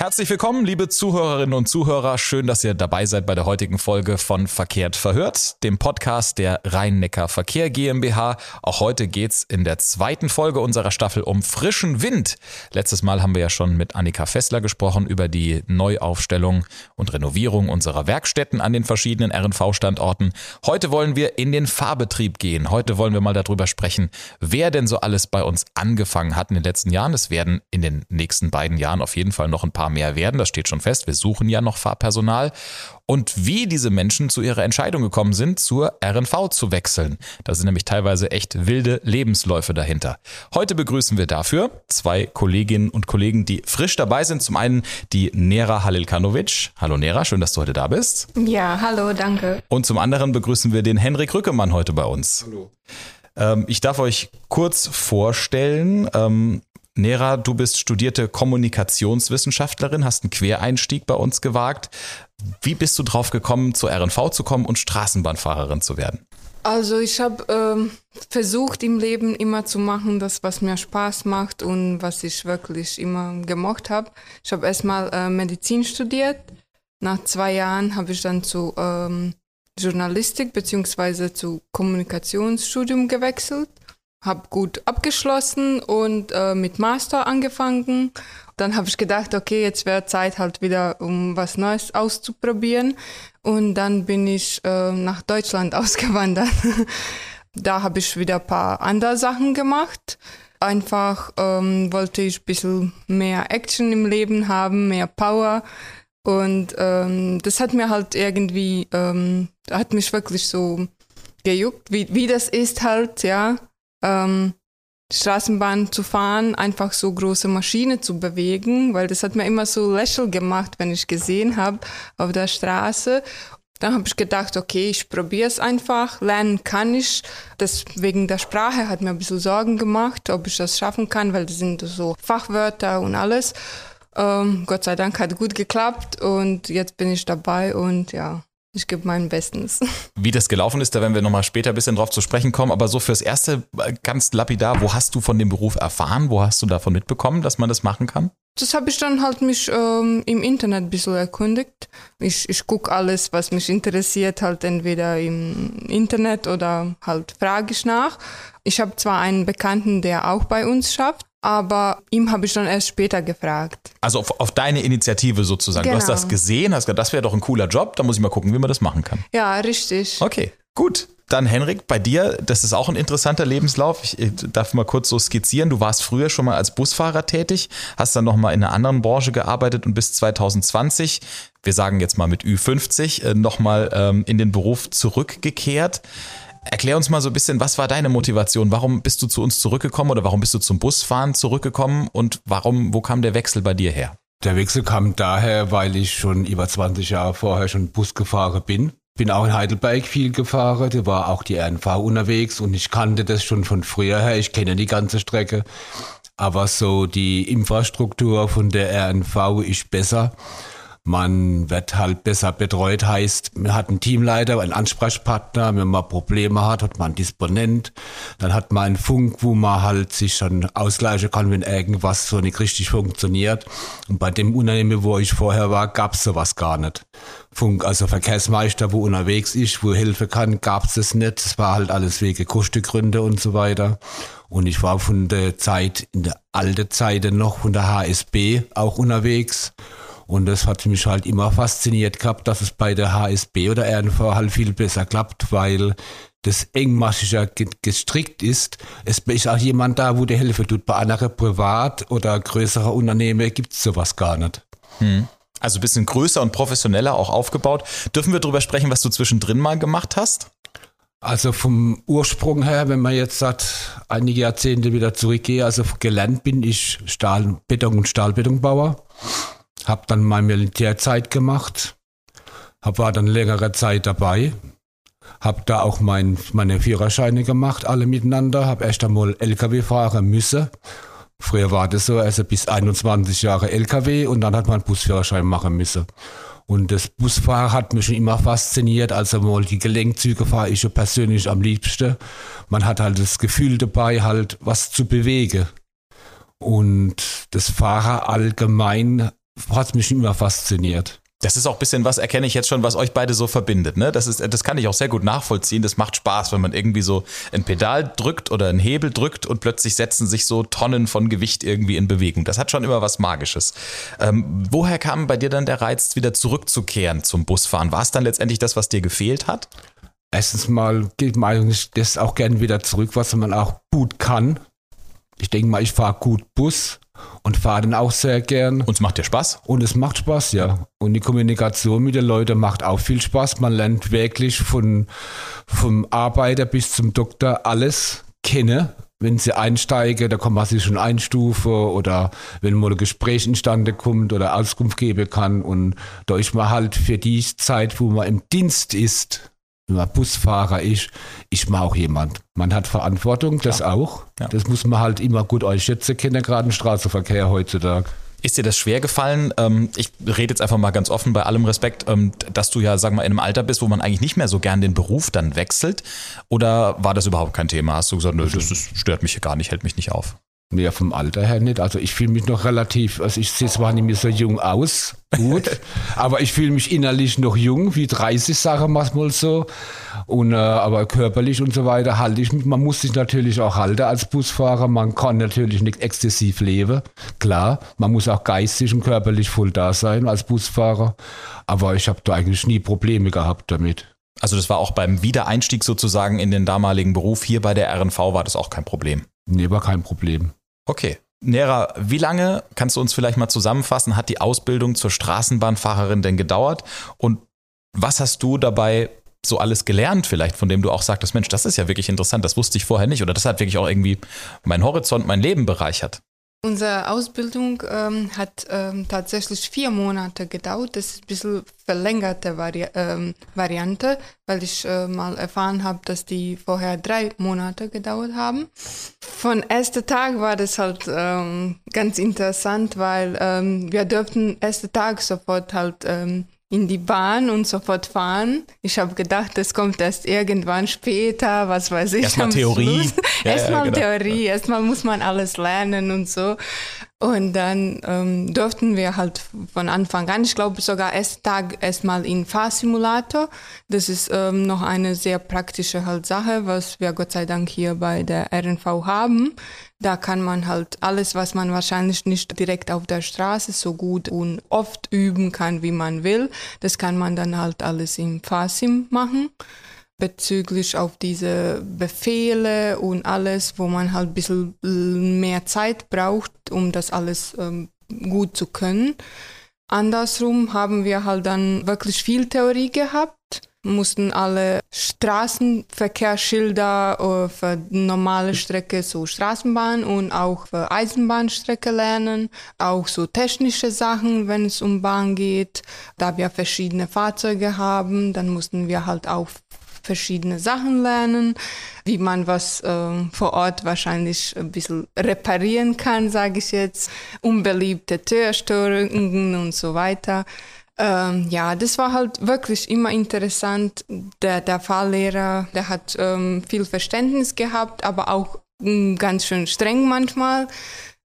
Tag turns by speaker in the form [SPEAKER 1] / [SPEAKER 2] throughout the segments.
[SPEAKER 1] Herzlich willkommen, liebe Zuhörerinnen und Zuhörer. Schön, dass ihr dabei seid bei der heutigen Folge von Verkehrt verhört, dem Podcast der Rhein-Neckar Verkehr GmbH. Auch heute geht's in der zweiten Folge unserer Staffel um frischen Wind. Letztes Mal haben wir ja schon mit Annika Fessler gesprochen über die Neuaufstellung und Renovierung unserer Werkstätten an den verschiedenen RNV-Standorten. Heute wollen wir in den Fahrbetrieb gehen. Heute wollen wir mal darüber sprechen, wer denn so alles bei uns angefangen hat in den letzten Jahren. Es werden in den nächsten beiden Jahren auf jeden Fall noch ein paar paar mehr werden, das steht schon fest. Wir suchen ja noch Fahrpersonal. Und wie diese Menschen zu ihrer Entscheidung gekommen sind, zur RNV zu wechseln. Da sind nämlich teilweise echt wilde Lebensläufe dahinter. Heute begrüßen wir dafür zwei Kolleginnen und Kollegen, die frisch dabei sind. Zum einen die Nera Halilkanovic. Hallo Nera, schön, dass du heute da bist.
[SPEAKER 2] Ja, hallo, danke.
[SPEAKER 1] Und zum anderen begrüßen wir den Henrik Rückemann heute bei uns.
[SPEAKER 3] Hallo.
[SPEAKER 1] Ähm, ich darf euch kurz vorstellen. Ähm, Nera, du bist studierte Kommunikationswissenschaftlerin, hast einen Quereinstieg bei uns gewagt. Wie bist du drauf gekommen, zur RNV zu kommen und Straßenbahnfahrerin zu werden?
[SPEAKER 2] Also ich habe ähm, versucht im Leben immer zu machen, das was mir Spaß macht und was ich wirklich immer gemocht habe. Ich habe erstmal äh, Medizin studiert. Nach zwei Jahren habe ich dann zu ähm, Journalistik bzw. zu Kommunikationsstudium gewechselt habe gut abgeschlossen und äh, mit Master angefangen. Dann habe ich gedacht, okay, jetzt wäre Zeit halt wieder, um was Neues auszuprobieren. Und dann bin ich äh, nach Deutschland ausgewandert. da habe ich wieder ein paar andere Sachen gemacht. Einfach ähm, wollte ich ein bisschen mehr Action im Leben haben, mehr Power. Und ähm, das hat mir halt irgendwie, ähm, hat mich wirklich so gejuckt, wie, wie das ist halt, ja ähm, Straßenbahn zu fahren, einfach so große Maschine zu bewegen, weil das hat mir immer so lächel gemacht, wenn ich gesehen habe auf der Straße. Dann habe ich gedacht, okay, ich probiere es einfach, lernen kann ich. Das wegen der Sprache hat mir ein bisschen Sorgen gemacht, ob ich das schaffen kann, weil das sind so Fachwörter und alles. Ähm, Gott sei Dank hat gut geklappt und jetzt bin ich dabei und ja, ich gebe mein Bestes.
[SPEAKER 1] Wie das gelaufen ist, da werden wir nochmal später ein bisschen drauf zu sprechen kommen. Aber so fürs Erste äh, ganz lapidar, wo hast du von dem Beruf erfahren? Wo hast du davon mitbekommen, dass man das machen kann?
[SPEAKER 2] Das habe ich dann halt mich ähm, im Internet ein bisschen erkundigt. Ich, ich gucke alles, was mich interessiert, halt entweder im Internet oder halt frage ich nach. Ich habe zwar einen Bekannten, der auch bei uns schafft, aber ihm habe ich dann erst später gefragt.
[SPEAKER 1] Also auf, auf deine Initiative sozusagen. Genau. Du hast genau. das gesehen, hast gesagt, das wäre doch ein cooler Job, da muss ich mal gucken, wie man das machen kann.
[SPEAKER 2] Ja, richtig.
[SPEAKER 1] Okay, gut. Dann Henrik, bei dir, das ist auch ein interessanter Lebenslauf. Ich, ich darf mal kurz so skizzieren. Du warst früher schon mal als Busfahrer tätig, hast dann nochmal in einer anderen Branche gearbeitet und bis 2020, wir sagen jetzt mal mit Ü50, äh, nochmal ähm, in den Beruf zurückgekehrt. Erklär uns mal so ein bisschen, was war deine Motivation? Warum bist du zu uns zurückgekommen oder warum bist du zum Busfahren zurückgekommen und warum, wo kam der Wechsel bei dir her?
[SPEAKER 3] Der Wechsel kam daher, weil ich schon über 20 Jahre vorher schon Bus gefahren bin. Bin auch in Heidelberg viel gefahren, da war auch die RNV unterwegs und ich kannte das schon von früher her. Ich kenne die ganze Strecke. Aber so die Infrastruktur von der RNV ist besser. Man wird halt besser betreut, heißt, man hat einen Teamleiter, einen Ansprechpartner, wenn man Probleme hat, hat man einen Disponent, dann hat man einen Funk, wo man halt sich schon ausgleichen kann, wenn irgendwas so nicht richtig funktioniert. Und bei dem Unternehmen, wo ich vorher war, gab es sowas gar nicht. Funk, also Verkehrsmeister, wo unterwegs ist, wo helfen kann, gab es das nicht. Es war halt alles wegen Kostengründe und so weiter. Und ich war von der Zeit, in der alten Zeit noch von der HSB auch unterwegs. Und das hat mich halt immer fasziniert gehabt, dass es bei der HSB oder RNV halt viel besser klappt, weil das engmaschiger gestrickt ist. Es ist auch jemand da, wo die Hilfe tut. Bei anderen Privat- oder größeren Unternehmen gibt es sowas gar nicht.
[SPEAKER 1] Hm. Also ein bisschen größer und professioneller auch aufgebaut. Dürfen wir darüber sprechen, was du zwischendrin mal gemacht hast?
[SPEAKER 3] Also vom Ursprung her, wenn man jetzt sagt, einige Jahrzehnte wieder zurückgehe, also gelernt bin ich Stahl, Beton- und Stahlbetonbauer. Habe dann meine Militärzeit gemacht, hab, war dann längere Zeit dabei, habe da auch mein, meine Führerscheine gemacht, alle miteinander, habe erst einmal LKW fahren müssen. Früher war das so, also bis 21 Jahre LKW und dann hat man Busführerschein machen müssen. Und das Busfahren hat mich schon immer fasziniert. Also mal die Gelenkzüge fahre ich ja persönlich am liebsten. Man hat halt das Gefühl dabei, halt was zu bewegen. Und das Fahren allgemein hat mich immer fasziniert.
[SPEAKER 1] Das ist auch ein bisschen was, erkenne ich jetzt schon, was euch beide so verbindet. Ne? Das, ist, das kann ich auch sehr gut nachvollziehen. Das macht Spaß, wenn man irgendwie so ein Pedal drückt oder einen Hebel drückt und plötzlich setzen sich so Tonnen von Gewicht irgendwie in Bewegung. Das hat schon immer was Magisches. Ähm, woher kam bei dir dann der Reiz, wieder zurückzukehren zum Busfahren? War es dann letztendlich das, was dir gefehlt hat?
[SPEAKER 3] Erstens mal geht man eigentlich das auch gerne wieder zurück, was man auch gut kann. Ich denke mal, ich fahre gut Bus und fahre dann auch sehr gern.
[SPEAKER 1] Und es macht dir Spaß?
[SPEAKER 3] Und es macht Spaß, ja. Und die Kommunikation mit den Leuten macht auch viel Spaß. Man lernt wirklich von, vom Arbeiter bis zum Doktor alles kennen. Wenn sie einsteigen, da kann man sich schon einstufen oder wenn mal ein Gespräch instande kommt oder Auskunft geben kann. Und da ist man halt für die Zeit, wo man im Dienst ist, wenn man Busfahrer ist, ist man auch jemand. Man hat Verantwortung, das Klar. auch. Ja. Das muss man halt immer gut einschätzen können, gerade im Straßenverkehr heutzutage.
[SPEAKER 1] Ist dir das schwer gefallen? Ähm, ich rede jetzt einfach mal ganz offen bei allem Respekt, ähm, dass du ja, sag mal, in einem Alter bist, wo man eigentlich nicht mehr so gern den Beruf dann wechselt. Oder war das überhaupt kein Thema? Hast du gesagt, nö, das, das stört mich gar nicht, hält mich nicht auf?
[SPEAKER 3] Mehr vom Alter her nicht. Also ich fühle mich noch relativ, also ich sehe zwar nicht mehr so jung aus, gut, aber ich fühle mich innerlich noch jung, wie 30, sagen wir mal so. Und, äh, aber körperlich und so weiter halte ich mich. Man muss sich natürlich auch halten als Busfahrer. Man kann natürlich nicht exzessiv leben. Klar, man muss auch geistig und körperlich voll da sein als Busfahrer. Aber ich habe da eigentlich nie Probleme gehabt damit.
[SPEAKER 1] Also das war auch beim Wiedereinstieg sozusagen in den damaligen Beruf hier bei der RNV war das auch kein Problem.
[SPEAKER 3] Nee, war kein Problem.
[SPEAKER 1] Okay. Nera, wie lange, kannst du uns vielleicht mal zusammenfassen, hat die Ausbildung zur Straßenbahnfahrerin denn gedauert? Und was hast du dabei so alles gelernt, vielleicht, von dem du auch sagtest, Mensch, das ist ja wirklich interessant, das wusste ich vorher nicht oder das hat wirklich auch irgendwie mein Horizont, mein Leben bereichert?
[SPEAKER 2] Unsere Ausbildung ähm, hat ähm, tatsächlich vier Monate gedauert. Das ist ein bisschen verlängerte Vari ähm, Variante, weil ich äh, mal erfahren habe, dass die vorher drei Monate gedauert haben. Von ersten Tag war das halt ähm, ganz interessant, weil ähm, wir dürften ersten Tag sofort halt ähm, in die Bahn und sofort fahren. Ich habe gedacht, das kommt erst irgendwann später, was weiß ich.
[SPEAKER 1] Erstmal Theorie.
[SPEAKER 2] Ja, erstmal ja, genau. Theorie, erstmal muss man alles lernen und so. Und dann ähm, durften wir halt von Anfang an, ich glaube sogar erst Tag erstmal in Fahrsimulator. Das ist ähm, noch eine sehr praktische halt Sache, was wir Gott sei Dank hier bei der RNV haben. Da kann man halt alles, was man wahrscheinlich nicht direkt auf der Straße so gut und oft üben kann, wie man will, das kann man dann halt alles im Fahrsim machen bezüglich auf diese Befehle und alles, wo man halt ein bisschen mehr Zeit braucht, um das alles ähm, gut zu können. Andersrum haben wir halt dann wirklich viel Theorie gehabt, mussten alle Straßenverkehrsschilder äh, für normale Strecke, so Straßenbahn und auch für Eisenbahnstrecke lernen, auch so technische Sachen, wenn es um Bahn geht. Da wir verschiedene Fahrzeuge haben, dann mussten wir halt auch verschiedene Sachen lernen, wie man was äh, vor Ort wahrscheinlich ein bisschen reparieren kann, sage ich jetzt, unbeliebte Türstörungen und so weiter. Ähm, ja, das war halt wirklich immer interessant. Der, der Fahrlehrer, der hat ähm, viel Verständnis gehabt, aber auch mh, ganz schön streng manchmal.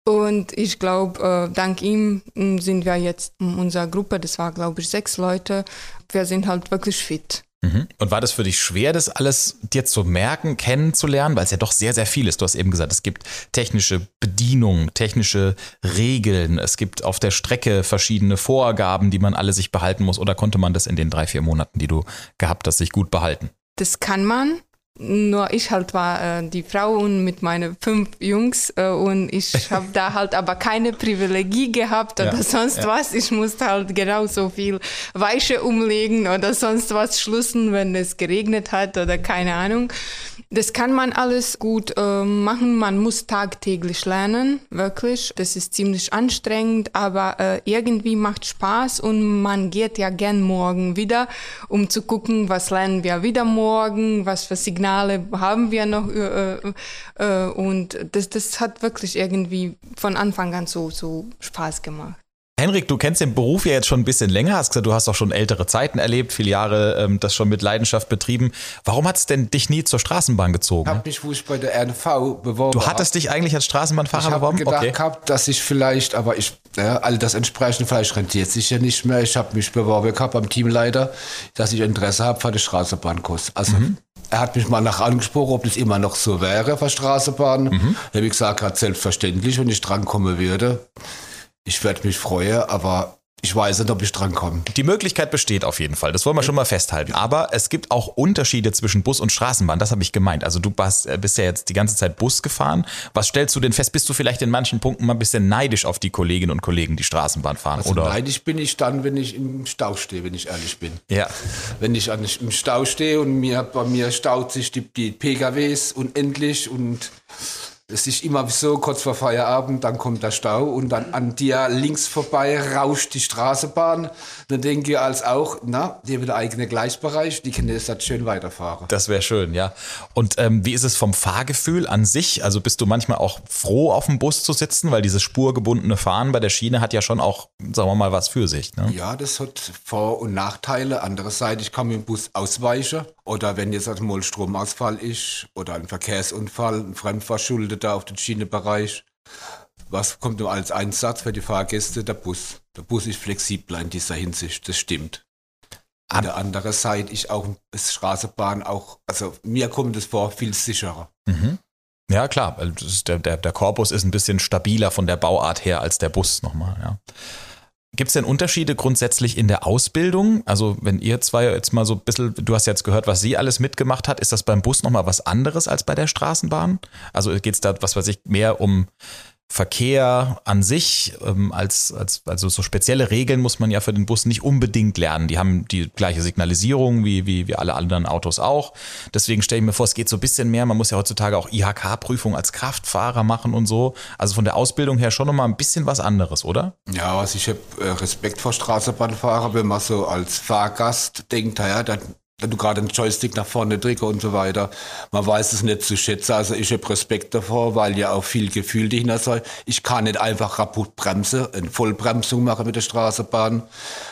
[SPEAKER 2] Und ich glaube, äh, dank ihm sind wir jetzt in unserer Gruppe, das war glaube ich sechs Leute, wir sind halt wirklich fit.
[SPEAKER 1] Mhm. Und war das für dich schwer, das alles dir zu merken, kennenzulernen? Weil es ja doch sehr, sehr viel ist. Du hast eben gesagt, es gibt technische Bedienungen, technische Regeln, es gibt auf der Strecke verschiedene Vorgaben, die man alle sich behalten muss. Oder konnte man das in den drei, vier Monaten, die du gehabt hast, sich gut behalten?
[SPEAKER 2] Das kann man. Nur ich halt war äh, die Frau und mit meinen fünf Jungs äh, und ich habe da halt aber keine Privilegie gehabt oder ja, sonst ja. was. Ich musste halt genauso viel Weiche umlegen oder sonst was schlussen, wenn es geregnet hat oder keine Ahnung. Das kann man alles gut äh, machen. Man muss tagtäglich lernen, wirklich. Das ist ziemlich anstrengend, aber äh, irgendwie macht Spaß und man geht ja gern morgen wieder, um zu gucken, was lernen wir wieder morgen, was für Signale haben wir noch. Äh, äh, und das, das hat wirklich irgendwie von Anfang an so, so Spaß gemacht.
[SPEAKER 1] Henrik, du kennst den Beruf ja jetzt schon ein bisschen länger, hast gesagt, du hast auch schon ältere Zeiten erlebt, viele Jahre ähm, das schon mit Leidenschaft betrieben. Warum hat es denn dich nie zur Straßenbahn gezogen?
[SPEAKER 3] Ich habe mich, wo ich bei der RNV beworben
[SPEAKER 1] Du hattest dich eigentlich als Straßenbahnfahrer
[SPEAKER 3] ich
[SPEAKER 1] beworben?
[SPEAKER 3] Ich habe gedacht, okay. gehabt, dass ich vielleicht, aber ich, Ja, all das entsprechende Fleisch rentiert sich ja nicht mehr. Ich habe mich beworben gehabt beim Teamleiter, dass ich Interesse habe für den Straßenbahnkurs. Also mhm. er hat mich mal nach angesprochen, ob das immer noch so wäre für Straßenbahn. Mhm. Da habe ich gesagt, hat selbstverständlich, wenn ich drankommen würde. Ich werde mich freuen, aber ich weiß nicht, ob ich drankomme.
[SPEAKER 1] Die Möglichkeit besteht auf jeden Fall. Das wollen wir schon mal festhalten. Aber es gibt auch Unterschiede zwischen Bus und Straßenbahn. Das habe ich gemeint. Also du bist, äh, bist ja jetzt die ganze Zeit Bus gefahren. Was stellst du denn fest? Bist du vielleicht in manchen Punkten mal ein bisschen neidisch auf die Kolleginnen und Kollegen, die Straßenbahn fahren?
[SPEAKER 3] Also
[SPEAKER 1] oder?
[SPEAKER 3] neidisch bin ich dann, wenn ich im Stau stehe, wenn ich ehrlich bin.
[SPEAKER 1] Ja.
[SPEAKER 3] Wenn ich im Stau stehe und mir, bei mir staut sich die, die PKWs unendlich und es ist immer so, kurz vor Feierabend, dann kommt der Stau und dann an dir links vorbei rauscht die Straßenbahn. Dann denke ich als auch, na, die haben den eigenen Gleisbereich, die können jetzt schön weiterfahren.
[SPEAKER 1] Das wäre schön, ja. Und ähm, wie ist es vom Fahrgefühl an sich? Also bist du manchmal auch froh, auf dem Bus zu sitzen, weil dieses spurgebundene Fahren bei der Schiene hat ja schon auch, sagen wir mal, was für sich. Ne?
[SPEAKER 3] Ja, das hat Vor- und Nachteile. Andererseits, ich kann mit dem Bus ausweichen oder wenn jetzt mal Stromausfall ist oder ein Verkehrsunfall, ein Fremdverschuldet da auf den Schienenbereich. Was kommt nur als Einsatz für die Fahrgäste? Der Bus. Der Bus ist flexibler in dieser Hinsicht, das stimmt. An der anderen Seite ist auch das Straßenbahn auch, also mir kommt es vor, viel sicherer.
[SPEAKER 1] Mhm. Ja, klar, der, der, der Korpus ist ein bisschen stabiler von der Bauart her als der Bus nochmal, ja. Gibt es denn Unterschiede grundsätzlich in der Ausbildung? Also wenn ihr zwei jetzt mal so ein bisschen, du hast jetzt gehört, was sie alles mitgemacht hat, ist das beim Bus nochmal was anderes als bei der Straßenbahn? Also geht es da, was weiß ich, mehr um Verkehr an sich, ähm, als, als, also so spezielle Regeln muss man ja für den Bus nicht unbedingt lernen. Die haben die gleiche Signalisierung wie, wie, wie alle anderen Autos auch. Deswegen stelle ich mir vor, es geht so ein bisschen mehr. Man muss ja heutzutage auch IHK-Prüfung als Kraftfahrer machen und so. Also von der Ausbildung her schon nochmal ein bisschen was anderes, oder?
[SPEAKER 3] Ja, also ich habe äh, Respekt vor Straßenbahnfahrern, wenn man so als Fahrgast denkt, ja, dann du gerade einen Joystick nach vorne drücke und so weiter. Man weiß es nicht zu schätzen. Also ich habe Respekt davor, weil ja auch viel Gefühl dahinter soll. Ich kann nicht einfach kaputt bremsen, eine Vollbremsung machen mit der Straßenbahn.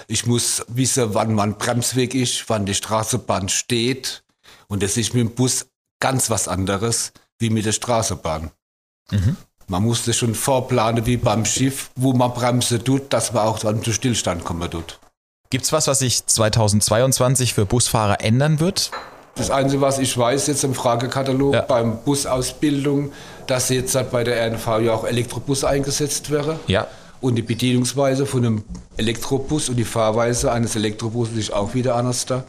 [SPEAKER 3] Ich muss wissen, wann mein Bremsweg ist, wann die Straßenbahn steht. Und das ist mit dem Bus ganz was anderes wie mit der Straßenbahn. Mhm. Man muss das schon vorplanen wie beim Schiff, wo man bremsen tut, dass man auch dann zu Stillstand kommen tut.
[SPEAKER 1] Gibt es was, was sich 2022 für Busfahrer ändern wird?
[SPEAKER 3] Das Einzige, was ich weiß jetzt im Fragekatalog ja. beim Busausbildung, dass jetzt halt bei der RNV ja auch Elektrobus eingesetzt wäre.
[SPEAKER 1] Ja.
[SPEAKER 3] Und die Bedienungsweise von einem Elektrobus und die Fahrweise eines Elektrobuses ist auch wieder anders da.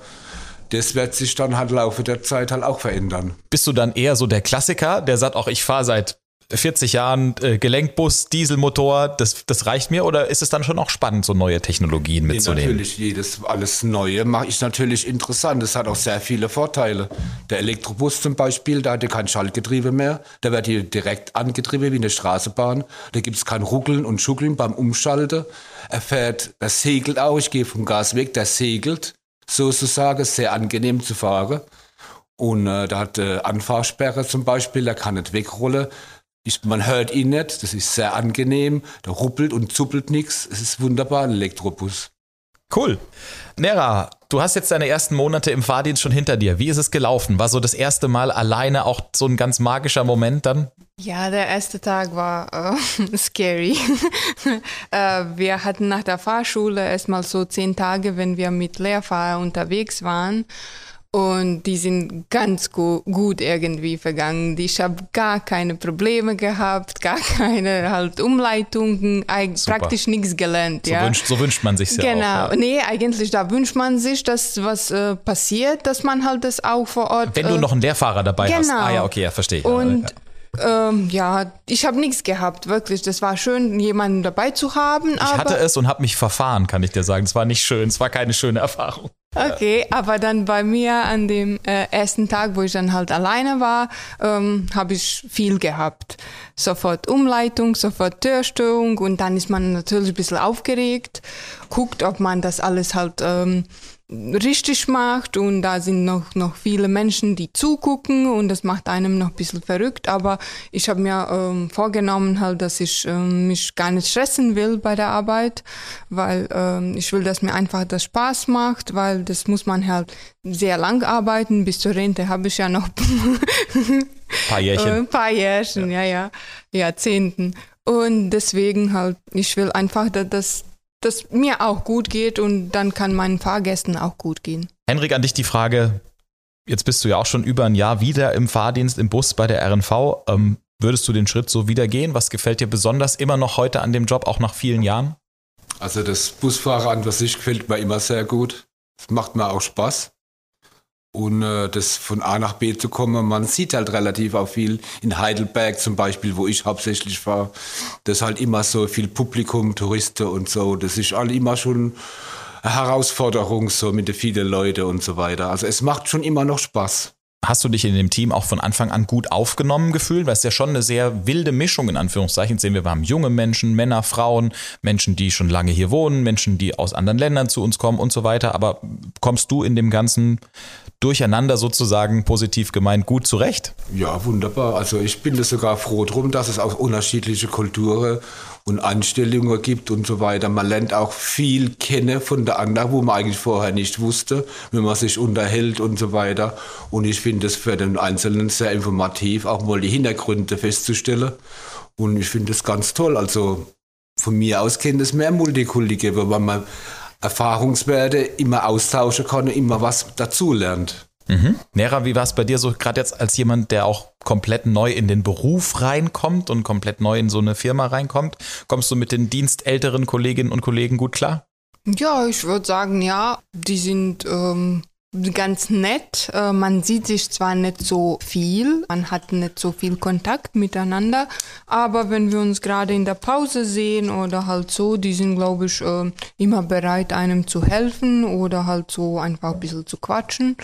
[SPEAKER 3] Das wird sich dann halt im Laufe der Zeit halt auch verändern.
[SPEAKER 1] Bist du dann eher so der Klassiker, der sagt, auch ich fahre seit 40 Jahren äh, Gelenkbus, Dieselmotor, das, das reicht mir oder ist es dann schon auch spannend, so neue Technologien mitzunehmen?
[SPEAKER 3] Nee, natürlich, jedes, alles Neue mache ich natürlich interessant. Das hat auch sehr viele Vorteile. Der Elektrobus zum Beispiel, da hat er kein Schaltgetriebe mehr. Da wird hier direkt angetrieben wie eine Straßenbahn. Da gibt es kein Ruckeln und Schuckeln beim Umschalten. Er fährt, er segelt auch. Ich gehe vom Gas weg, der segelt sozusagen, sehr angenehm zu fahren. Und äh, da hat äh, Anfahrsperre zum Beispiel, der kann nicht wegrollen. Ich, man hört ihn nicht, das ist sehr angenehm, da ruppelt und zuppelt nichts. Es ist wunderbar, ein Elektrobus.
[SPEAKER 1] Cool. Nera, du hast jetzt deine ersten Monate im Fahrdienst schon hinter dir. Wie ist es gelaufen? War so das erste Mal alleine auch so ein ganz magischer Moment dann?
[SPEAKER 2] Ja, der erste Tag war äh, scary. äh, wir hatten nach der Fahrschule erstmal so zehn Tage, wenn wir mit Lehrfahrer unterwegs waren. Und die sind ganz gu gut irgendwie vergangen. Ich habe gar keine Probleme gehabt, gar keine halt Umleitungen, praktisch nichts gelernt.
[SPEAKER 1] So,
[SPEAKER 2] ja.
[SPEAKER 1] wünscht, so wünscht man sich
[SPEAKER 2] ja
[SPEAKER 1] Genau,
[SPEAKER 2] auch, ja. nee, eigentlich da wünscht man sich, dass was äh, passiert, dass man halt das auch vor Ort.
[SPEAKER 1] Wenn du äh, noch einen Lehrfahrer dabei
[SPEAKER 2] genau.
[SPEAKER 1] hast. Ah ja, okay, ja, verstehe.
[SPEAKER 2] Und ähm, ja, ich habe nichts gehabt, wirklich. Das war schön, jemanden dabei zu haben.
[SPEAKER 1] Ich hatte es und habe mich verfahren, kann ich dir sagen. Es war nicht schön, es war keine schöne Erfahrung.
[SPEAKER 2] Okay, aber dann bei mir an dem äh, ersten Tag, wo ich dann halt alleine war, ähm, habe ich viel gehabt. Sofort Umleitung, sofort Türstörung und dann ist man natürlich ein bisschen aufgeregt, guckt, ob man das alles halt ähm, richtig macht und da sind noch, noch viele Menschen, die zugucken und das macht einem noch ein bisschen verrückt, aber ich habe mir ähm, vorgenommen halt, dass ich ähm, mich gar nicht stressen will bei der Arbeit, weil ähm, ich will, dass mir einfach das Spaß macht, weil das muss man halt sehr lang arbeiten, bis zur Rente habe ich ja noch
[SPEAKER 1] paar Jährchen.
[SPEAKER 2] Ein paar Jährchen, ja, ja, ja Jahrzehnten. Und deswegen halt, ich will einfach, dass das mir auch gut geht und dann kann meinen Fahrgästen auch gut gehen.
[SPEAKER 1] Henrik, an dich die Frage, jetzt bist du ja auch schon über ein Jahr wieder im Fahrdienst im Bus bei der RNV. Ähm, würdest du den Schritt so wieder gehen? Was gefällt dir besonders immer noch heute an dem Job, auch nach vielen Jahren?
[SPEAKER 3] Also das Busfahren an sich gefällt mir immer sehr gut. Es macht mir auch Spaß. Äh, das von A nach B zu kommen, man sieht halt relativ auch viel. In Heidelberg zum Beispiel, wo ich hauptsächlich war, das ist halt immer so viel Publikum, Touristen und so. Das ist halt immer schon eine Herausforderung so mit den vielen Leuten und so weiter. Also es macht schon immer noch Spaß.
[SPEAKER 1] Hast du dich in dem Team auch von Anfang an gut aufgenommen gefühlt? Weil es ja schon eine sehr wilde Mischung in Anführungszeichen sehen wir. Wir haben junge Menschen, Männer, Frauen, Menschen, die schon lange hier wohnen, Menschen, die aus anderen Ländern zu uns kommen und so weiter. Aber kommst du in dem ganzen Durcheinander sozusagen positiv gemeint gut zurecht?
[SPEAKER 3] Ja, wunderbar. Also ich bin sogar froh drum, dass es auch unterschiedliche Kulturen und Anstellungen gibt und so weiter. Man lernt auch viel kennen von der anderen, wo man eigentlich vorher nicht wusste, wenn man sich unterhält und so weiter. Und ich finde es für den Einzelnen sehr informativ, auch mal die Hintergründe festzustellen. Und ich finde es ganz toll. Also von mir aus kennt es mehr Multikulti geben, weil man Erfahrungswerte immer austauschen kann und immer was dazulernt.
[SPEAKER 1] Mhm. Nera, wie war es bei dir so, gerade jetzt als jemand, der auch komplett neu in den Beruf reinkommt und komplett neu in so eine Firma reinkommt? Kommst du mit den dienstälteren Kolleginnen und Kollegen gut klar?
[SPEAKER 2] Ja, ich würde sagen, ja, die sind ähm, ganz nett. Äh, man sieht sich zwar nicht so viel, man hat nicht so viel Kontakt miteinander, aber wenn wir uns gerade in der Pause sehen oder halt so, die sind, glaube ich, äh, immer bereit, einem zu helfen oder halt so einfach ein bisschen zu quatschen.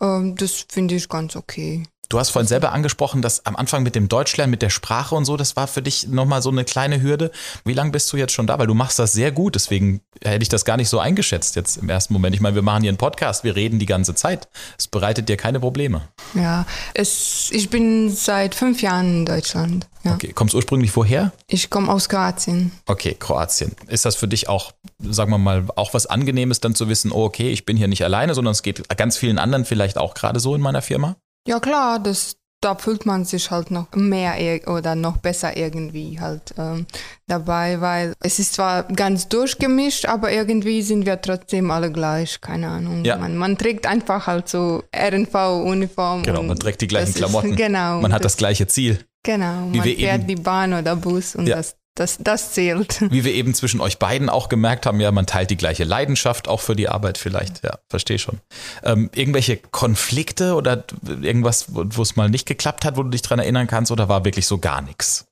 [SPEAKER 2] Ähm, das finde ich ganz okay.
[SPEAKER 1] Du hast vorhin selber angesprochen, dass am Anfang mit dem Deutschlernen, mit der Sprache und so, das war für dich nochmal so eine kleine Hürde. Wie lange bist du jetzt schon da? Weil du machst das sehr gut, deswegen hätte ich das gar nicht so eingeschätzt jetzt im ersten Moment. Ich meine, wir machen hier einen Podcast, wir reden die ganze Zeit. Es bereitet dir keine Probleme.
[SPEAKER 2] Ja, es, ich bin seit fünf Jahren in Deutschland. Ja.
[SPEAKER 1] Okay, kommst ursprünglich woher?
[SPEAKER 2] Ich komme aus Kroatien.
[SPEAKER 1] Okay, Kroatien. Ist das für dich auch, sagen wir mal, auch was Angenehmes, dann zu wissen, oh, okay, ich bin hier nicht alleine, sondern es geht ganz vielen anderen vielleicht auch gerade so in meiner Firma?
[SPEAKER 2] Ja klar, das, da fühlt man sich halt noch mehr oder noch besser irgendwie halt ähm, dabei, weil es ist zwar ganz durchgemischt, aber irgendwie sind wir trotzdem alle gleich, keine Ahnung. Ja. Man, man trägt einfach halt so RNV-Uniform.
[SPEAKER 1] Genau, man trägt die gleichen Klamotten. Ist, genau. Man hat das, das, gleiche Ziel.
[SPEAKER 2] Genau, man fährt eben, die Bahn oder Bus und ja. das das, das zählt.
[SPEAKER 1] Wie wir eben zwischen euch beiden auch gemerkt haben, ja, man teilt die gleiche Leidenschaft auch für die Arbeit vielleicht. Ja, verstehe schon. Ähm, irgendwelche Konflikte oder irgendwas, wo es mal nicht geklappt hat, wo du dich dran erinnern kannst, oder war wirklich so gar nichts?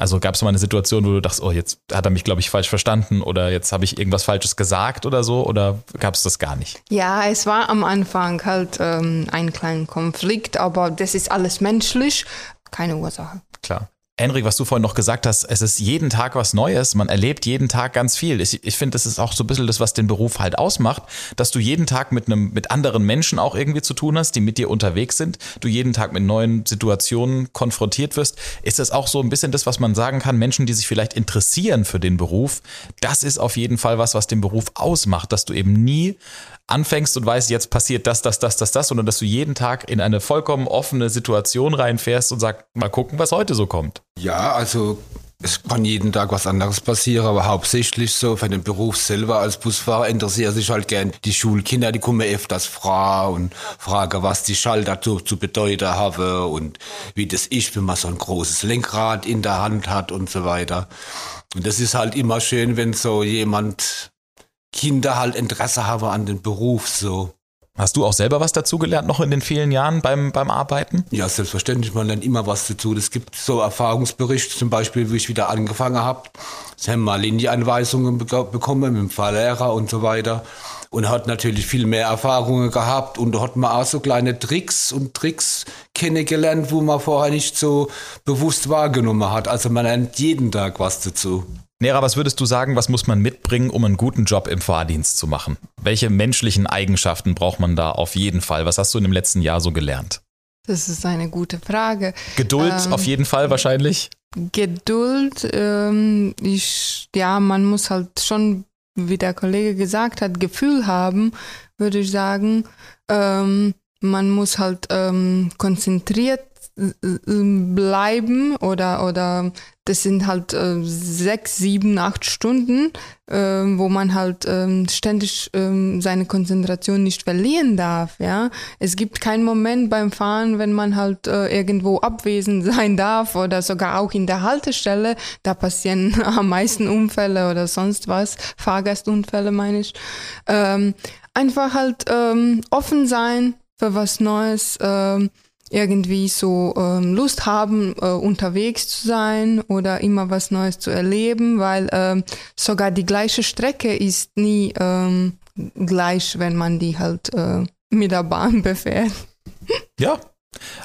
[SPEAKER 1] Also gab es mal eine Situation, wo du dachtest, oh, jetzt hat er mich, glaube ich, falsch verstanden oder jetzt habe ich irgendwas Falsches gesagt oder so oder gab es das gar nicht?
[SPEAKER 2] Ja, es war am Anfang halt ähm, ein kleiner Konflikt, aber das ist alles menschlich, keine Ursache.
[SPEAKER 1] Klar. Henrik, was du vorhin noch gesagt hast, es ist jeden Tag was Neues, man erlebt jeden Tag ganz viel. Ich, ich finde, das ist auch so ein bisschen das, was den Beruf halt ausmacht, dass du jeden Tag mit einem, mit anderen Menschen auch irgendwie zu tun hast, die mit dir unterwegs sind, du jeden Tag mit neuen Situationen konfrontiert wirst. Ist das auch so ein bisschen das, was man sagen kann, Menschen, die sich vielleicht interessieren für den Beruf, das ist auf jeden Fall was, was den Beruf ausmacht, dass du eben nie anfängst und weißt, jetzt passiert das, das, das, das, das, sondern dass du jeden Tag in eine vollkommen offene Situation reinfährst und sagst, mal gucken, was heute so kommt.
[SPEAKER 3] Ja, also es kann jeden Tag was anderes passieren, aber hauptsächlich so für den Beruf selber als Busfahrer interessiert sich halt gern die Schulkinder, die kommen öfters fragen und fragen, was die Schalter zu, zu bedeuten haben und wie das ist, wenn man so ein großes Lenkrad in der Hand hat und so weiter. Und das ist halt immer schön, wenn so jemand Kinder halt Interesse haben an dem Beruf so.
[SPEAKER 1] Hast du auch selber was dazugelernt noch in den vielen Jahren beim, beim Arbeiten?
[SPEAKER 3] Ja, selbstverständlich. Man lernt immer was dazu. Es gibt so Erfahrungsberichte, zum Beispiel, wie ich wieder angefangen habe. Sie haben mal Linieanweisungen bekommen mit dem Fahrlehrer und so weiter. Und hat natürlich viel mehr Erfahrungen gehabt. Und da hat man auch so kleine Tricks und Tricks kennengelernt, wo man vorher nicht so bewusst wahrgenommen hat. Also man lernt jeden Tag was dazu.
[SPEAKER 1] Nera, was würdest du sagen, was muss man mitbringen, um einen guten Job im Fahrdienst zu machen? Welche menschlichen Eigenschaften braucht man da auf jeden Fall? Was hast du in dem letzten Jahr so gelernt?
[SPEAKER 2] Das ist eine gute Frage.
[SPEAKER 1] Geduld ähm, auf jeden Fall wahrscheinlich.
[SPEAKER 2] Geduld, ähm, ich, ja, man muss halt schon, wie der Kollege gesagt hat, Gefühl haben, würde ich sagen. Ähm, man muss halt ähm, konzentriert bleiben oder, oder das sind halt äh, sechs, sieben, acht Stunden, äh, wo man halt äh, ständig äh, seine Konzentration nicht verlieren darf. Ja, es gibt keinen Moment beim Fahren, wenn man halt äh, irgendwo abwesend sein darf oder sogar auch in der Haltestelle. Da passieren am meisten Unfälle oder sonst was, Fahrgastunfälle meine ich. Ähm, einfach halt ähm, offen sein für was Neues. Ähm, irgendwie so ähm, Lust haben, äh, unterwegs zu sein oder immer was Neues zu erleben, weil ähm, sogar die gleiche Strecke ist nie ähm, gleich, wenn man die halt äh, mit der Bahn befährt.
[SPEAKER 1] Ja,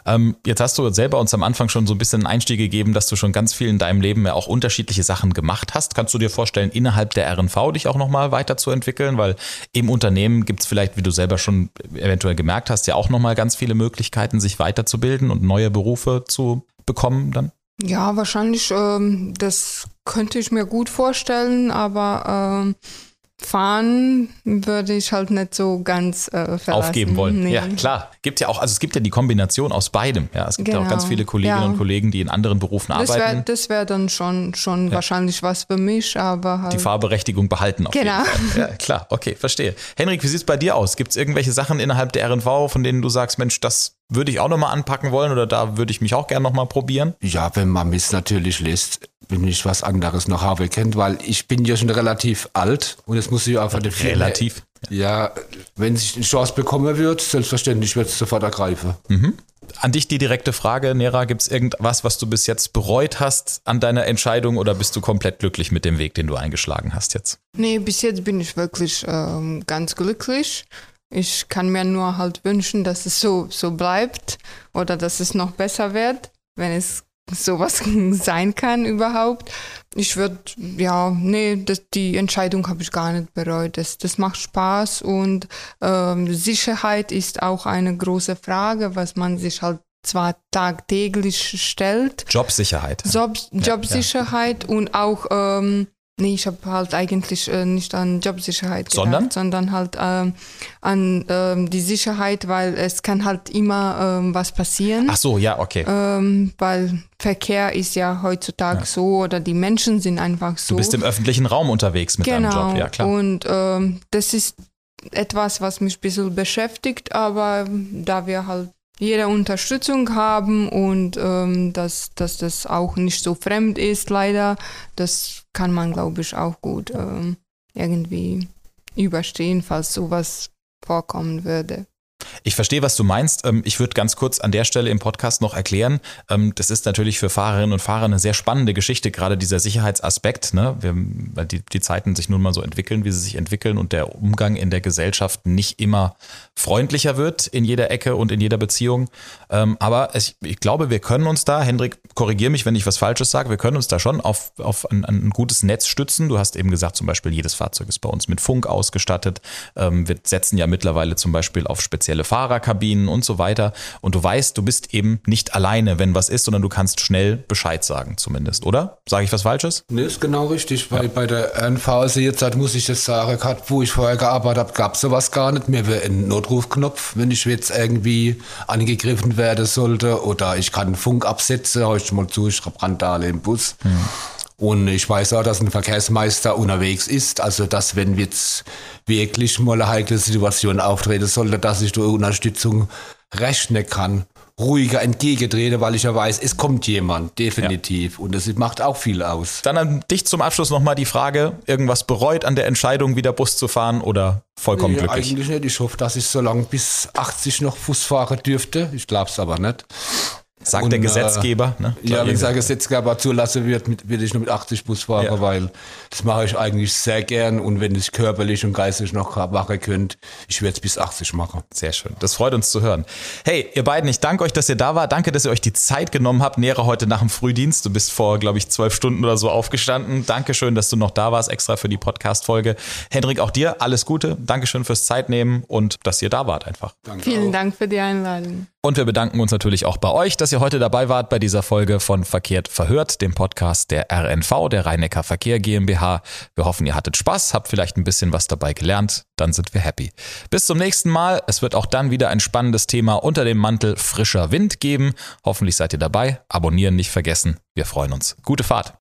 [SPEAKER 1] ähm, jetzt hast du selber uns am Anfang schon so ein bisschen einen Einstieg gegeben, dass du schon ganz viel in deinem Leben ja auch unterschiedliche Sachen gemacht hast. Kannst du dir vorstellen, innerhalb der RNV dich auch nochmal weiterzuentwickeln? Weil im Unternehmen gibt es vielleicht, wie du selber schon eventuell gemerkt hast, ja auch nochmal ganz viele Möglichkeiten, sich weiterzubilden und neue Berufe zu bekommen dann?
[SPEAKER 2] Ja, wahrscheinlich, ähm, das könnte ich mir gut vorstellen, aber ähm, fahren würde ich halt nicht so ganz äh, verlassen.
[SPEAKER 1] Aufgeben wollen. Nee. Ja, klar. Gibt ja auch, also es gibt ja die Kombination aus beidem. Ja, es gibt genau. ja auch ganz genau. viele Kolleginnen ja. und Kollegen, die in anderen Berufen
[SPEAKER 2] das
[SPEAKER 1] wär, arbeiten.
[SPEAKER 2] Das wäre dann schon, schon ja. wahrscheinlich was für mich, aber halt
[SPEAKER 1] Die Fahrberechtigung behalten auf genau. jeden Fall. Ja, klar, okay, verstehe. Henrik, wie sieht es bei dir aus? Gibt es irgendwelche Sachen innerhalb der RNV, von denen du sagst, Mensch, das würde ich auch nochmal anpacken wollen oder da würde ich mich auch gerne nochmal probieren?
[SPEAKER 3] Ja, wenn man mich natürlich lässt, wenn ich was anderes noch habe kennt, weil ich bin ja schon relativ alt und es muss ich einfach
[SPEAKER 1] der Firma. Relativ.
[SPEAKER 3] Ja, wenn sich eine Chance bekommen wird, selbstverständlich wird es sofort ergreifen.
[SPEAKER 1] Mhm. An dich die direkte Frage, Nera, gibt es irgendwas, was du bis jetzt bereut hast an deiner Entscheidung oder bist du komplett glücklich mit dem Weg, den du eingeschlagen hast jetzt?
[SPEAKER 2] Nee, bis jetzt bin ich wirklich ähm, ganz glücklich. Ich kann mir nur halt wünschen, dass es so, so bleibt oder dass es noch besser wird, wenn es sowas sein kann überhaupt. Ich würde, ja, nee, das, die Entscheidung habe ich gar nicht bereut. Das, das macht Spaß und ähm, Sicherheit ist auch eine große Frage, was man sich halt zwar tagtäglich stellt.
[SPEAKER 1] Jobsicherheit.
[SPEAKER 2] Job, Jobsicherheit ja, ja. und auch ähm, Nee, ich habe halt eigentlich äh, nicht an Jobsicherheit gedacht, sondern, sondern halt ähm, an ähm, die Sicherheit, weil es kann halt immer ähm, was passieren.
[SPEAKER 1] Ach so, ja, okay.
[SPEAKER 2] Ähm, weil Verkehr ist ja heutzutage ja. so oder die Menschen sind einfach so.
[SPEAKER 1] Du bist im öffentlichen Raum unterwegs mit
[SPEAKER 2] genau.
[SPEAKER 1] deinem Job, ja klar.
[SPEAKER 2] Und ähm, das ist etwas, was mich ein bisschen beschäftigt, aber da wir halt jede Unterstützung haben und ähm, dass, dass das auch nicht so fremd ist, leider. Das kann man, glaube ich, auch gut ähm, irgendwie überstehen, falls sowas vorkommen würde.
[SPEAKER 1] Ich verstehe, was du meinst. Ähm, ich würde ganz kurz an der Stelle im Podcast noch erklären. Ähm, das ist natürlich für Fahrerinnen und Fahrer eine sehr spannende Geschichte, gerade dieser Sicherheitsaspekt, ne? weil die, die Zeiten sich nun mal so entwickeln, wie sie sich entwickeln und der Umgang in der Gesellschaft nicht immer freundlicher wird in jeder Ecke und in jeder Beziehung. Ähm, aber ich, ich glaube, wir können uns da, Hendrik, korrigier mich, wenn ich was Falsches sage, wir können uns da schon auf, auf ein, ein gutes Netz stützen. Du hast eben gesagt, zum Beispiel jedes Fahrzeug ist bei uns mit Funk ausgestattet. Wir setzen ja mittlerweile zum Beispiel auf spezielle spezielle Fahrerkabinen und so weiter. Und du weißt, du bist eben nicht alleine, wenn was ist, sondern du kannst schnell Bescheid sagen zumindest, oder? Sage ich was Falsches?
[SPEAKER 3] Nee, ist genau richtig, weil ja. bei der NVC jetzt halt muss ich das sagen, wo ich vorher gearbeitet habe, gab es sowas gar nicht. Mir wäre ein Notrufknopf, wenn ich jetzt irgendwie angegriffen werden sollte oder ich kann Funk absetzen, ich mal zu, ich habe Randale im Bus. Mhm. Und ich weiß auch, dass ein Verkehrsmeister unterwegs ist. Also, dass wenn jetzt wirklich mal eine heikle Situation auftreten sollte, dass ich durch Unterstützung rechnen kann, ruhiger entgegentrete, weil ich ja weiß, es kommt jemand, definitiv. Ja. Und das macht auch viel aus.
[SPEAKER 1] Dann an dich zum Abschluss nochmal die Frage, irgendwas bereut an der Entscheidung, wieder Bus zu fahren oder vollkommen nee, glücklich?
[SPEAKER 3] Eigentlich nicht. Ich hoffe, dass ich so lange bis 80 noch Fuß fahren dürfte. Ich glaube es aber nicht.
[SPEAKER 1] Sagt und, der äh, Gesetzgeber.
[SPEAKER 3] Ne? Ja, wenn der Gesetzgeber zulassen wird, mit, will ich nur mit 80 Bus fahren, ja. weil das mache ich eigentlich sehr gern und wenn ich körperlich und geistig noch machen könnt, ich werde es bis 80 machen.
[SPEAKER 1] Sehr schön. Das freut uns zu hören. Hey, ihr beiden, ich danke euch, dass ihr da wart. Danke, dass ihr euch die Zeit genommen habt. Nähere heute nach dem Frühdienst. Du bist vor, glaube ich, zwölf Stunden oder so aufgestanden. Dankeschön, dass du noch da warst, extra für die Podcast-Folge. Hendrik, auch dir alles Gute. Dankeschön fürs Zeitnehmen und dass ihr da wart einfach.
[SPEAKER 2] Danke Vielen auch. Dank für die Einladung.
[SPEAKER 1] Und wir bedanken uns natürlich auch bei euch, dass ihr heute dabei wart bei dieser Folge von Verkehrt verhört, dem Podcast der RNV, der Rhein-Neckar Verkehr GmbH. Wir hoffen, ihr hattet Spaß, habt vielleicht ein bisschen was dabei gelernt. Dann sind wir happy. Bis zum nächsten Mal. Es wird auch dann wieder ein spannendes Thema unter dem Mantel frischer Wind geben. Hoffentlich seid ihr dabei. Abonnieren nicht vergessen. Wir freuen uns. Gute Fahrt.